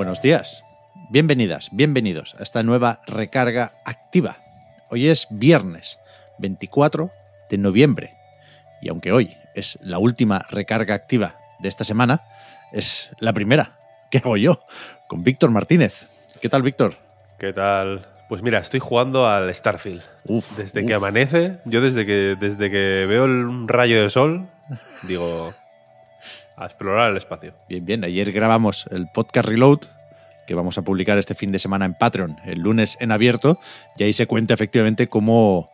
Buenos días. Bienvenidas, bienvenidos a esta nueva recarga activa. Hoy es viernes 24 de noviembre. Y aunque hoy es la última recarga activa de esta semana, es la primera que hago yo con Víctor Martínez. ¿Qué tal, Víctor? ¿Qué tal? Pues mira, estoy jugando al Starfield. Uf, desde uf. que amanece, yo desde que, desde que veo el- un rayo de sol, digo, a explorar el espacio. Bien, bien. Ayer grabamos el podcast Reload, que vamos a publicar este fin de semana en Patreon, el lunes en abierto, y ahí se cuenta efectivamente cómo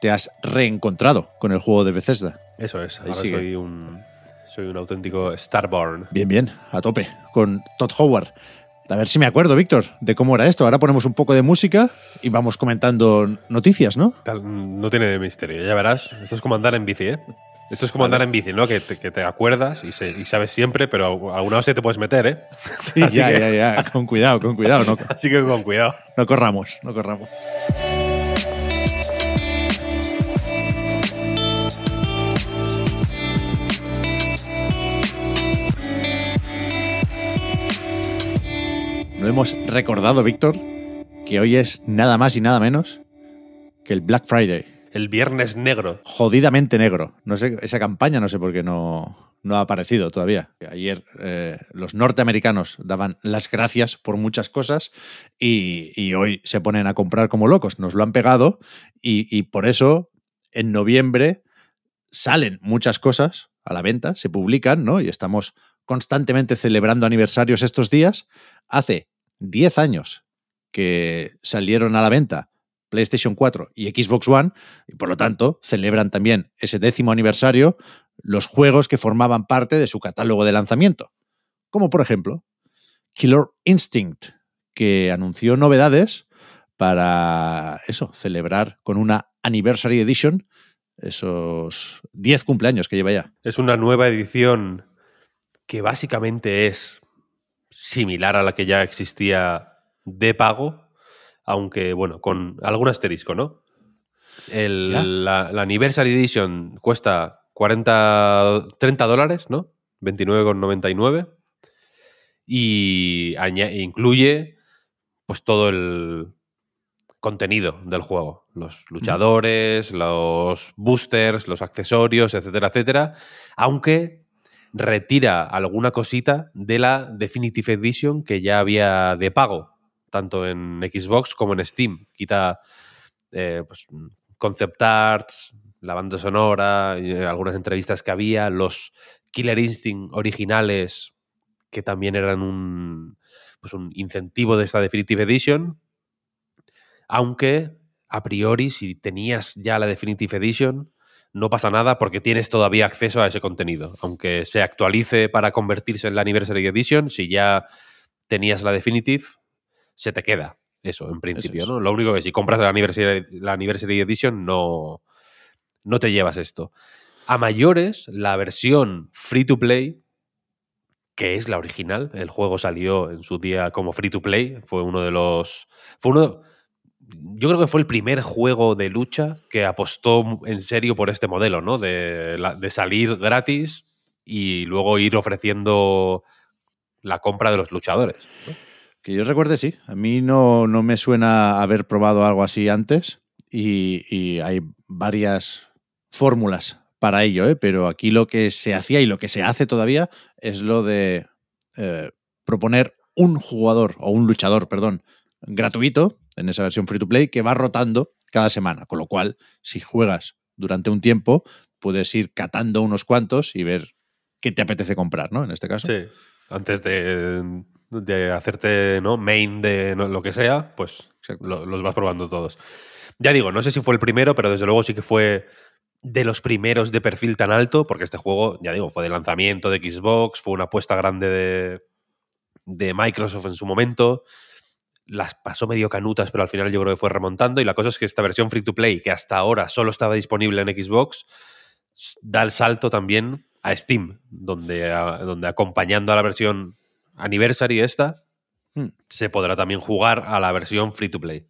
te has reencontrado con el juego de Bethesda. Eso es, ahora sigue. soy un, soy un auténtico Starborn. Bien, bien, a tope, con Todd Howard. A ver si me acuerdo, Víctor, de cómo era esto. Ahora ponemos un poco de música y vamos comentando noticias, ¿no? No tiene misterio, ya verás. Esto es como andar en bici, ¿eh? Esto es como andar en bici, ¿no? Que te, que te acuerdas y, se- y sabes siempre, pero a alguna hostia te puedes meter, ¿eh? Sí, ya, que- ya, ya. Con cuidado, con cuidado. No, Así que con cuidado. no corramos, no corramos. No hemos recordado, Víctor, que hoy es nada más y nada menos que el Black Friday. El viernes negro. jodidamente negro. No sé, esa campaña no sé por qué no, no ha aparecido todavía. Ayer eh, los norteamericanos daban las gracias por muchas cosas y, hoy se ponen a comprar como locos. Nos lo han pegado y, y por eso en noviembre salen muchas cosas a la venta, se publican, ¿no? Y estamos constantemente celebrando aniversarios estos días. Hace 10 años que salieron a la venta PlayStation 4 y Xbox One, y por lo tanto celebran también ese décimo aniversario los juegos que formaban parte de su catálogo de lanzamiento. Como por ejemplo Killer Instinct, que anunció novedades para eso, celebrar con una Anniversary Edition esos 10 cumpleaños que lleva ya. Es una nueva edición que básicamente es similar a la que ya existía de pago, aunque bueno, con algún asterisco, ¿no? El- la, la Anniversary Edition cuesta 40, 30 dólares, ¿no? 29,99 y incluye pues todo el contenido del juego. Los luchadores, los boosters, los accesorios, etcétera, etcétera. Aunque retira alguna cosita de la Definitive Edition que ya había de pago, tanto en Xbox como en Steam. Quita eh, pues, concept arts, la banda sonora, eh, algunas entrevistas que había, los Killer Instinct originales que también eran un, pues un incentivo de esta Definitive Edition. Aunque, a priori, si tenías ya la Definitive Edition, no pasa nada porque tienes todavía acceso a ese contenido. Aunque se actualice para convertirse en la Anniversary Edition, si ya tenías la Definitive, se te queda eso, en principio. es. ¿no? Lo único que si compras la Anniversary, la Anniversary Edition, no, no te llevas esto. A mayores, la versión free to play, que es la original, el juego salió en su día como free to play, fue uno de los. Fue uno. Yo creo que fue el primer juego de lucha que apostó en serio por este modelo, ¿no? De, salir gratis y luego ir ofreciendo la compra de los luchadores. ¿no? Yo recuerde, sí. A mí no, no me suena haber probado algo así antes y, y hay varias fórmulas para ello, ¿eh? pero aquí lo que se hacía y lo que se hace todavía es lo de eh, proponer un jugador o un luchador, perdón, gratuito en esa versión free to play que va rotando cada semana, con lo cual si juegas durante un tiempo puedes ir catando unos cuantos y ver qué te apetece comprar, ¿no? En este caso. Sí. Antes de, de hacerte ¿no? main de no- lo que sea, pues lo- los vas probando todos. Ya digo, no sé si fue el primero, pero desde luego sí que fue de los primeros de perfil tan alto, porque este juego, ya digo, fue de lanzamiento de Xbox, fue una apuesta grande de, de Microsoft en su momento. Las pasó medio canutas, pero al final yo creo que fue remontando. Y la cosa es que esta versión free to play, que hasta ahora solo estaba disponible en Xbox, da el salto también a Steam, donde, a- donde acompañando a la versión Anniversary esta, Hmm. se podrá también jugar a la versión free to play.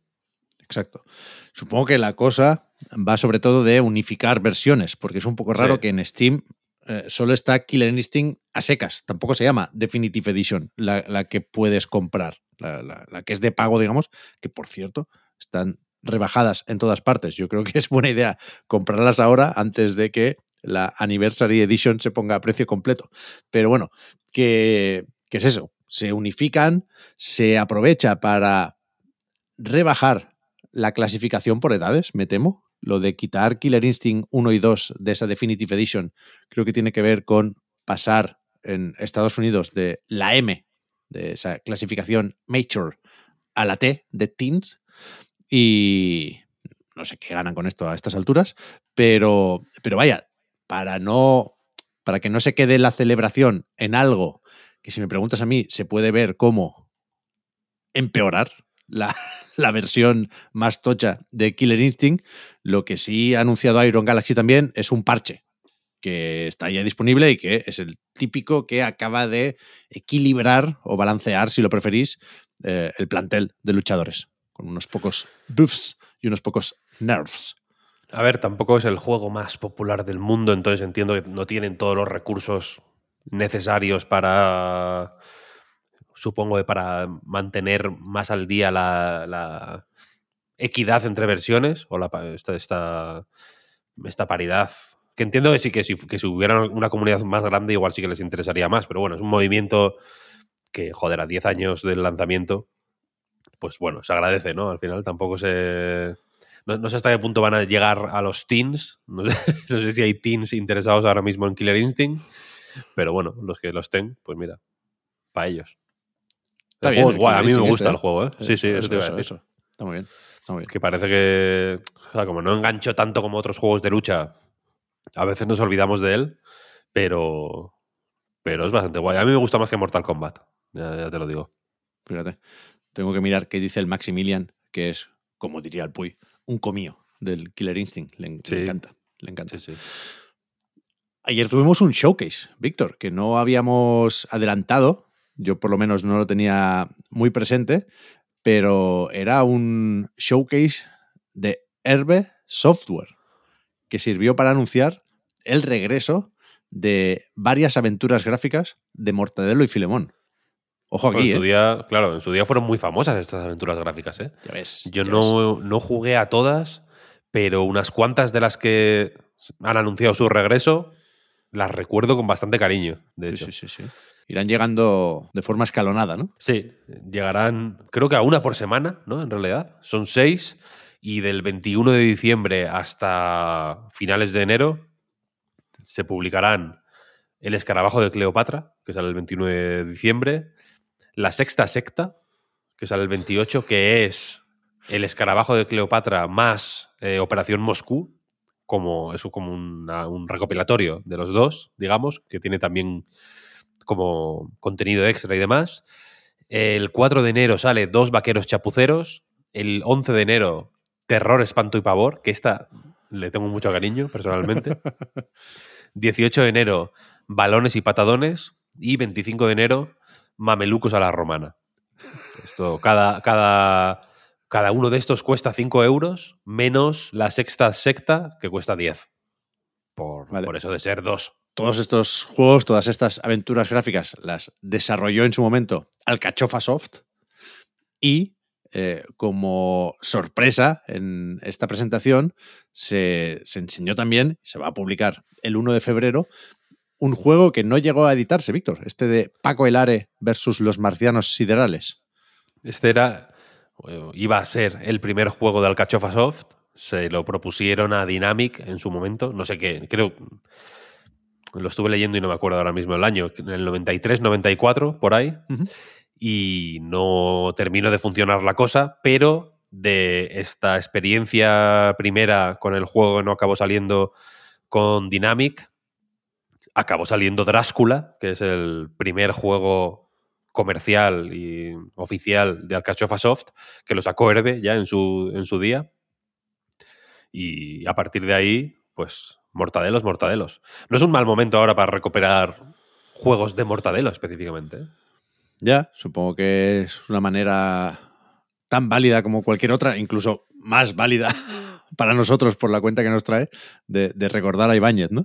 Exacto. Supongo que la cosa va sobre todo de unificar versiones, porque es un poco raro Sí. que en Steam eh, solo está Killer Instinct a secas. Tampoco se llama Definitive Edition, la, la que puedes comprar, la, la- la que es de pago, digamos, que por cierto están rebajadas en todas partes. Yo creo que es buena idea comprarlas ahora antes de que la Anniversary Edition se ponga a precio completo. Pero bueno, que, que es eso. Se unifican, se aprovecha para rebajar la clasificación por edades, me temo. Lo de quitar Killer Instinct 1 y 2 de esa Definitive Edition creo que tiene que ver con pasar en Estados Unidos de la M, de esa clasificación Mature, a la T de Teens. Y no sé qué ganan con esto a estas alturas, pero, pero vaya, para no para que no se quede la celebración en algo que si me preguntas a mí se puede ver como empeorar la, la versión más tocha de Killer Instinct, lo que sí ha anunciado Iron Galaxy también es un parche que está ya disponible y que es el típico que acaba de equilibrar o balancear, si lo preferís, eh, el plantel de luchadores, con unos pocos buffs y unos pocos nerfs. A ver, tampoco es el juego más popular del mundo, entonces entiendo que no tienen todos los recursos necesarios para, supongo para mantener más al día la, equidad entre versiones o la, esta, esta, esta paridad. Que entiendo que sí, que si, que si hubiera una comunidad más grande igual sí que les interesaría más, pero bueno, es un movimiento que, joder, a 10 años del lanzamiento, pues bueno, se agradece, ¿no? Al final tampoco se... No, no sé hasta qué punto van a llegar a los teens. No sé, no sé si hay teens interesados ahora mismo en Killer Instinct. Pero bueno, los que los ten, pues mira, para ellos. Está el bien, juego es guay, a mí me gusta este, el juego, ¿eh? Sí, sí, eso, eso, eso. Está muy bien. Está muy bien. Que parece que, o sea, como no engancho tanto como otros juegos de lucha, a veces nos olvidamos de él, pero, pero es bastante guay. A mí me gusta más que Mortal Kombat, ya, ya te lo digo. Fíjate. Tengo que mirar qué dice el Maximilian, que es, como diría el Puy, un comío del Killer Instinct. Le, le encanta. Le encanta. Sí, sí. Ayer tuvimos un showcase, Víctor, que no habíamos adelantado. Yo por lo menos no lo tenía muy presente, pero era un showcase de Herbe Software, que sirvió para anunciar el regreso de varias aventuras gráficas de Mortadelo y Filemón. Ojo Bueno, aquí, en su ¿eh? día, claro, en su día fueron muy famosas estas aventuras gráficas, ¿eh? Ya ves. Yo ya ves. no, no jugué a todas, pero unas cuantas de las que han anunciado su regreso las recuerdo con bastante cariño, de Sí, hecho. sí, sí, sí. Irán llegando de forma escalonada, ¿no? Sí, llegarán, creo que a una por semana, ¿no? En realidad. Son seis y del 21 de diciembre hasta finales de enero se publicarán El escarabajo de Cleopatra, que sale el 29 de diciembre, La sexta secta, que sale el 28, que es El escarabajo de Cleopatra más eh, Operación Moscú, como, eso como una- un recopilatorio de los dos, digamos, que tiene también como contenido extra y demás. El 4 de enero sale Dos vaqueros chapuceros. El 11 de enero, Terror, espanto y pavor, que esta le tengo mucho cariño personalmente. 18 de enero, Balones y patadones. Y 25 de enero, Mamelucos a la romana. Esto, cada, cada, cada uno de estos cuesta 5 euros, menos la sexta secta, que cuesta 10. Por, Vale. por eso de ser dos. Todos estos juegos, todas estas aventuras gráficas las desarrolló en su momento Alcachofa Soft y eh, como sorpresa en esta presentación se, se enseñó también, se va a publicar el 1 de febrero, un juego que no llegó a editarse, Víctor, este de Paco Elare versus los marcianos siderales. Este era. Iba a ser el primer juego de Alcachofa Soft. Se lo propusieron a Dynamic en su momento. No sé qué. Creo. Lo estuve leyendo y no me acuerdo ahora mismo el año. En el 93, 94, por ahí. Y no terminó de funcionar la cosa, pero de esta experiencia primera con el juego que no acabó saliendo con Dynamic, acabó saliendo Drácula, que es el primer juego comercial y oficial de Alcachofa Soft, que lo sacó Herbe ya en su, en su día. Y a partir de ahí, pues mortadelos, mortadelos. No es un mal momento ahora para recuperar juegos de mortadelo específicamente. ¿eh? Ya, supongo que es una manera tan válida como cualquier otra, incluso más válida para nosotros por la cuenta que nos trae, de, de recordar a Ibáñez, ¿no?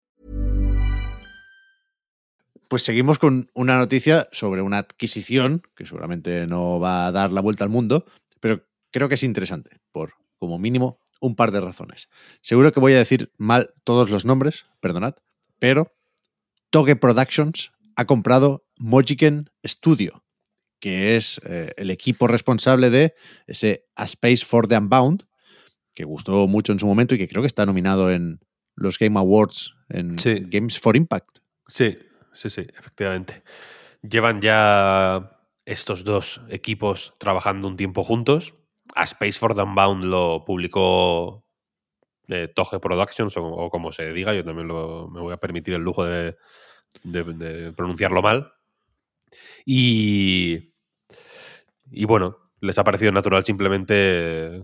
Pues seguimos con una noticia sobre una adquisición que seguramente no va a dar la vuelta al mundo, pero creo que es interesante por, como mínimo, un par de razones. Seguro que voy a decir mal todos los nombres, perdonad, pero Toge Productions ha comprado Mojiken Studio, que es eh, el equipo responsable de ese A Space for the Unbound, que gustó mucho en su momento y que creo que está nominado en los Game Awards en Sí. Games for Impact. Sí, sí, sí, efectivamente. Llevan ya estos dos equipos trabajando un tiempo juntos. A Space for the Unbound lo publicó eh, Toge Productions, o, o como se diga, yo también lo- me voy a permitir el lujo de, de- de pronunciarlo mal. Y, y bueno, les ha parecido natural simplemente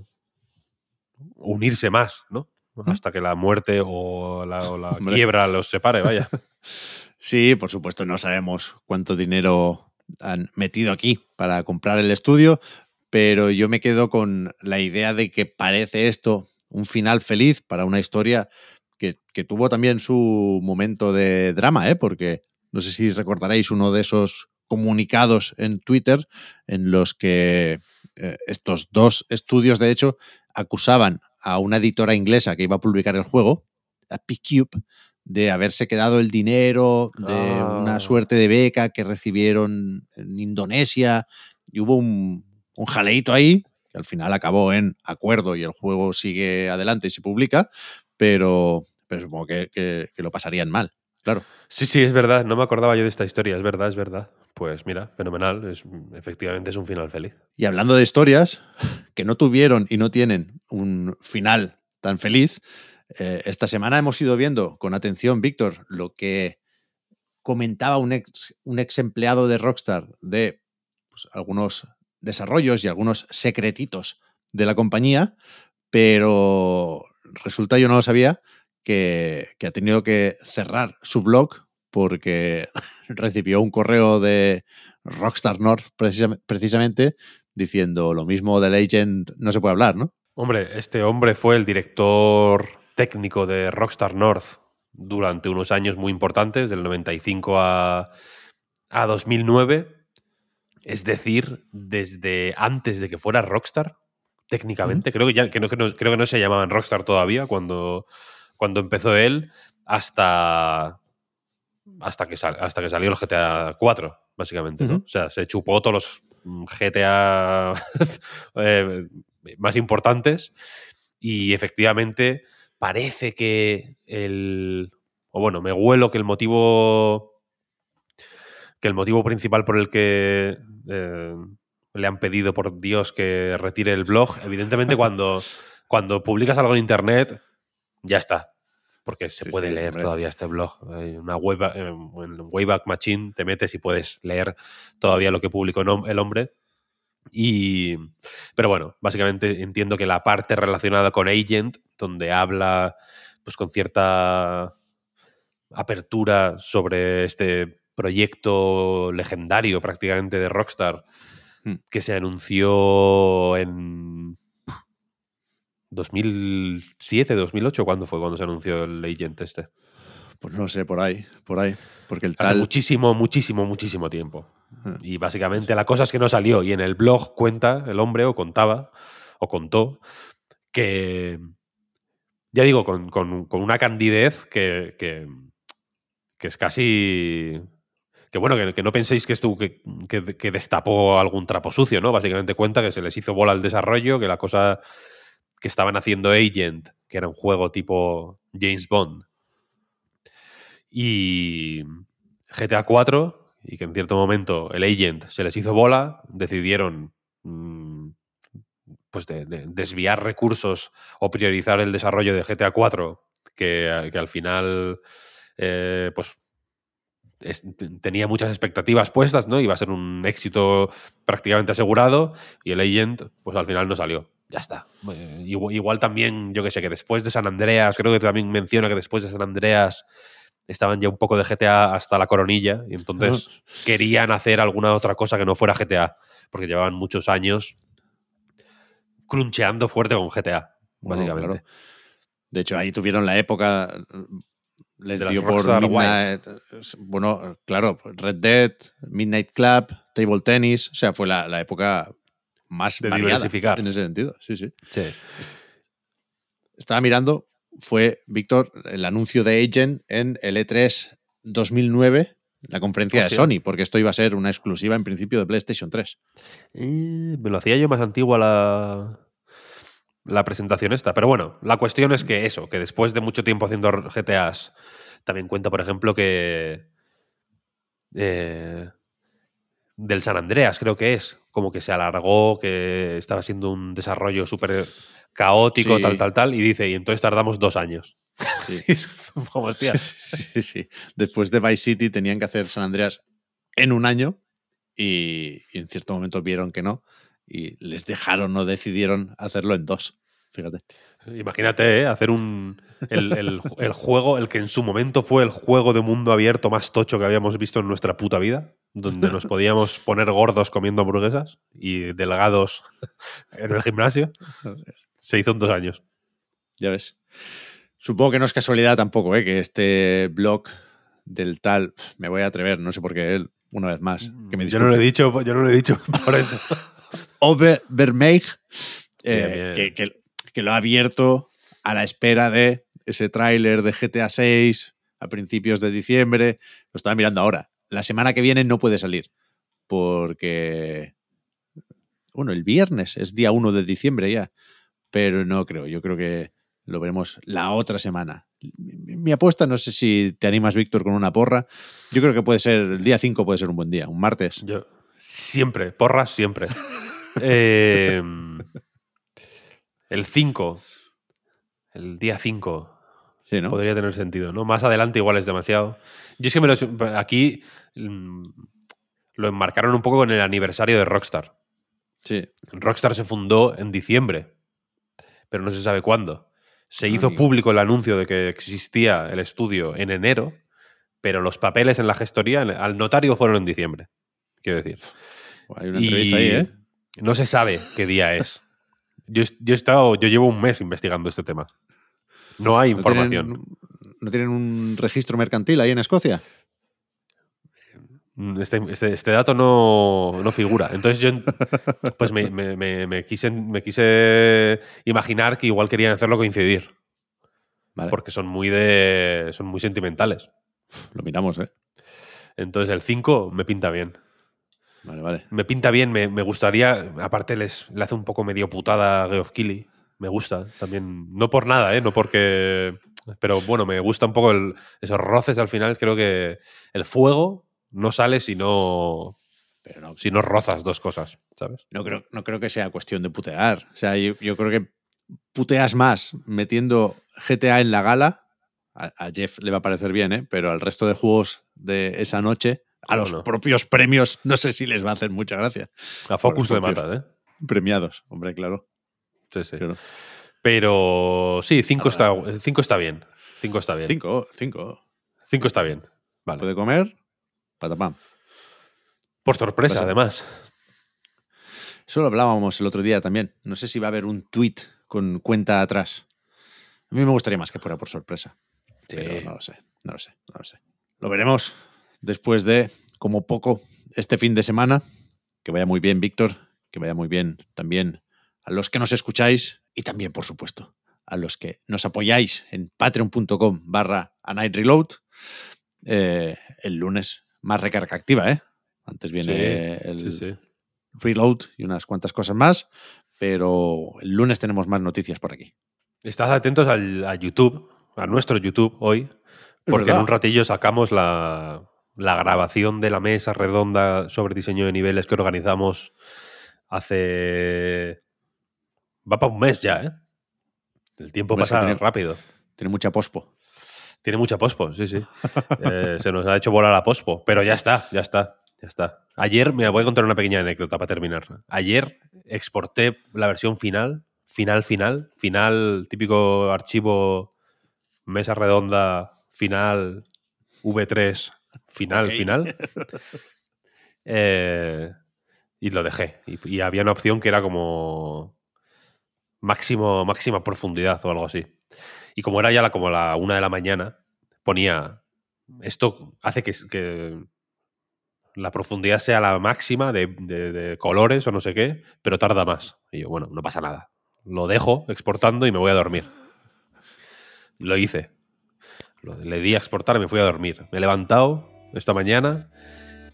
unirse más, ¿no? Hasta que la muerte o la, o la Hombre. quiebra los separe, vaya. Sí, por supuesto, no sabemos cuánto dinero han metido aquí para comprar el estudio, pero yo me quedo con la idea de que parece esto un final feliz para una historia que, que tuvo también su momento de drama, ¿eh? porque no sé si recordaréis uno de esos comunicados en Twitter en los que eh, estos dos estudios, de hecho, acusaban a una editora inglesa que iba a publicar el juego, a P-Cube, de haberse quedado el dinero de Ah. una suerte de beca que recibieron en Indonesia y hubo un, un jaleito ahí que al final acabó en acuerdo y el juego sigue adelante y se publica, pero, pero supongo que, que- que lo pasarían mal, claro. Sí, sí, es verdad. No me acordaba yo de esta historia. Es verdad, es verdad. Pues mira, fenomenal. Es, efectivamente es un final feliz. Y hablando de historias que no tuvieron y no tienen un final tan feliz, eh, esta semana hemos ido viendo con atención, Víctor, lo que comentaba un ex, empleado de Rockstar de pues, algunos desarrollos y algunos secretitos de la compañía, pero resulta, yo no lo sabía, que, ha tenido que cerrar su blog porque recibió un correo de Rockstar North precisam- precisamente diciendo lo mismo de Legend no se puede hablar, ¿no? Hombre, este hombre fue el director técnico de Rockstar North durante unos años muy importantes, del 95 a, a 2009. Es decir, desde antes de que fuera Rockstar, técnicamente. Creo, que ya, que no, que no- creo que no se llamaban Rockstar todavía cuando, cuando empezó él, hasta, hasta, que, sal- hasta que salió el GTA 4, básicamente. O sea, se chupó todos los GTA eh, más importantes y efectivamente parece que el... O bueno, me huelo que el motivo que el motivo principal por el que eh, le han pedido por Dios que retire el blog, evidentemente cuando, cuando publicas algo en internet, ya está. Porque se Sí, puede sí, leer hombre. todavía este blog. Hay una web, eh, en Wayback Machine te metes y puedes leer todavía lo que publicó el hombre. Y, pero bueno, básicamente entiendo que la parte relacionada con Agent, donde habla pues con cierta apertura sobre este proyecto legendario prácticamente de Rockstar Hmm. que se anunció en 2007, 2008, ¿cuándo fue cuando se anunció el Agent este? Pues no sé, por ahí, por ahí. Porque el Hace tal. muchísimo, muchísimo, muchísimo tiempo. Y básicamente la cosa es que no salió. Y en el blog cuenta el hombre, o contaba, o contó, que. Ya digo, con, con- con una candidez que, que, es casi. Que bueno, que, no penséis que esto que, que- destapó algún trapo sucio, ¿no? Básicamente cuenta que se les hizo bola el desarrollo, que la cosa que estaban haciendo Agent, que era un juego tipo James Bond, y GTA 4 y que en cierto momento el agent se les hizo bola, decidieron mm, pues de- de desviar recursos o priorizar el desarrollo de GTA 4 que, que al final eh, pues es- tenía muchas expectativas puestas, ¿no? Iba a ser un éxito prácticamente asegurado y el agent pues al final no salió. Ya está. Eh, igual, igual también, yo que sé, que después de San Andreas, creo que también menciona que después de San Andreas estaban ya un poco de GTA hasta la coronilla y entonces querían hacer alguna otra cosa que no fuera GTA, porque llevaban muchos años cruncheando fuerte con GTA, básicamente. claro. De hecho, ahí tuvieron la época. Les De dio por Midnight. Bueno, claro, Red Dead, Midnight Club, Table Tennis. O sea, fue la, la época más De diversificar. en ese sentido. Sí, sí. Sí. Estaba mirando, fue, Víctor, el anuncio de Agent en el E E3 2009, la conferencia Hostia. de Sony, porque esto iba a ser una exclusiva en principio de PlayStation 3. Eh, me lo hacía yo más antigua la, la presentación esta. Pero bueno, la cuestión es que eso, que después de mucho tiempo haciendo GTAs, también cuenta, por ejemplo, que eh, del San Andreas, creo que es, como que se alargó, que estaba siendo un desarrollo súper caótico, Sí. tal, tal, tal, y dice, y entonces tardamos dos años. Sí. Como, hostia. sí, sí. Después de Vice City tenían que hacer San Andreas en un año y, y en cierto momento vieron que no y les dejaron o decidieron hacerlo en dos. Fíjate. Imagínate, ¿eh? hacer un. El, el- el juego, el que en su momento fue el juego de mundo abierto más tocho que habíamos visto en nuestra puta vida, donde nos podíamos poner gordos comiendo hamburguesas y delgados en el gimnasio. Se hizo en dos años. Ya ves. Supongo que no es casualidad tampoco, ¿eh? que este blog del tal, me voy a atrever, no sé por qué él, una vez más. Que me yo no lo he dicho, yo no lo he dicho por eso. Ove Vermeij, eh. Que, que- que lo ha abierto a la espera de ese tráiler de GTA 6 a principios de diciembre. Lo estaba mirando ahora. La semana que viene no puede salir porque... Bueno, el viernes es día 1 de diciembre ya, pero no creo. Yo creo que lo veremos la otra semana. Mi, mi apuesta, no sé si te animas, Víctor, con una porra. Yo creo que puede ser, el día 5 puede ser un buen día, un martes. Yo, siempre, porras siempre. Eh, el 5, el día 5, Sí, ¿no? podría tener sentido, ¿no? Más adelante igual es demasiado. Yo es que me lo, aquí mm, lo enmarcaron un poco con el aniversario de Rockstar. Sí. Rockstar se fundó en diciembre, pero no se sabe cuándo. Se hizo Ay. público el anuncio de que existía el estudio en enero, pero los papeles en la gestoría al notario fueron en diciembre. Quiero decir. Hay una entrevista ahí, ¿eh? No se sabe qué día es. Yo, yo he estado, yo llevo un mes investigando este tema. No hay ¿No información. tienen, ¿No tienen un registro mercantil ahí en Escocia? Mm, Este, este- este dato no, no figura. Entonces yo pues me, me- me- me quise, me quise imaginar que igual querían hacerlo coincidir. Vale, Porque son muy de. son muy sentimentales. lo miramos, ¿eh? Entonces el 5 me pinta bien. Vale, vale. Me pinta bien, me, me gustaría. Aparte, les, le hace un poco medio putada a Geoff Keighley. Me gusta también. No por nada, ¿eh? No porque. Pero bueno, me gusta un poco el- esos roces al final. Creo que el fuego no sale si no, Pero no, si no rozas dos cosas, ¿sabes? no, creo, no creo que sea cuestión de putear. O sea, yo, yo creo que puteas más metiendo GTA en la gala. A, a Jeff le va a parecer bien, ¿eh? Pero al resto de juegos de esa noche, A los no? propios premios no sé si les va a hacer mucha gracia. A Focus propios. matas, ¿eh? Premiados, hombre, claro. Sí, sí. Pero sí, 5 está, cinco está bien. 5 está bien. Cinco, cinco. 5 está bien. Vale. Puede comer, patapam. Por sorpresa, Pasa. además. Eso lo hablábamos el otro día también. No sé si va a haber un tweet con cuenta atrás. A mí me gustaría más que fuera por sorpresa. Pero no lo sé, no lo sé, no lo sé. Lo veremos después de, como poco, este fin de semana. Que vaya muy bien, Víctor. Que vaya muy bien también a los que nos escucháis y también, por supuesto, a los que nos apoyáis en patreon.com barra a night reload. Eh, el lunes más recarga activa, ¿eh? Antes viene Sí, el sí, sí. reload y unas cuantas cosas más, pero el lunes tenemos más noticias por aquí. Estad atentos al, a YouTube, a nuestro YouTube hoy, porque en un ratillo sacamos la, la grabación de la mesa redonda sobre diseño de niveles que organizamos hace... Va para un mes ya, ¿eh? El tiempo pasa rápido. Tiene mucha pospo. Tiene mucha pospo, sí, sí. Eh, se nos ha hecho volar la pospo, pero ya está, ya está, ya está. Ayer, me voy a contar una pequeña anécdota para terminar. Ayer exporté la versión final, final, final, final, típico archivo mesa redonda, final, V3, final, final. Eh, y lo dejé. Y, y había una opción que era como máximo, máxima profundidad o algo así. Y como era ya la, como la una de la mañana, ponía. Esto hace que, la profundidad sea la máxima de, de- de colores o no sé qué, pero tarda más. Y yo, bueno, no pasa nada. Lo dejo exportando y me voy a dormir. Lo hice. Le di a exportar y me fui a dormir. Me he levantado esta mañana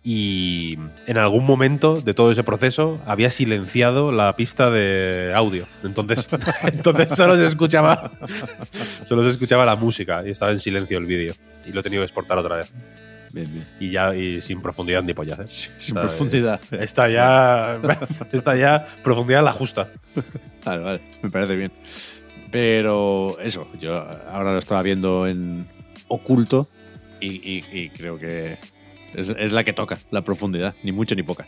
y en algún momento de todo ese proceso había silenciado la pista de audio. Entonces, entonces solo se escuchaba solo se escuchaba la música y estaba en silencio el vídeo. Y lo he tenido que exportar otra vez. Bien, bien. Y ya y sin profundidad ni pollas. ¿eh? Sin Está- profundidad. Está ya está ya profundidad la justa. Vale, vale, me parece bien. Pero eso, yo ahora lo estaba viendo en oculto y, y- y creo que es, es la que toca, la profundidad, ni mucho ni poca.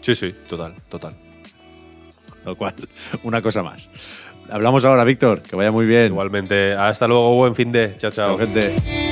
Sí, sí, total, total. Lo cual, una cosa más. Hablamos ahora, Víctor, que vaya muy bien. Igualmente, hasta luego, buen fin de. Chao, chao. Chao, gente.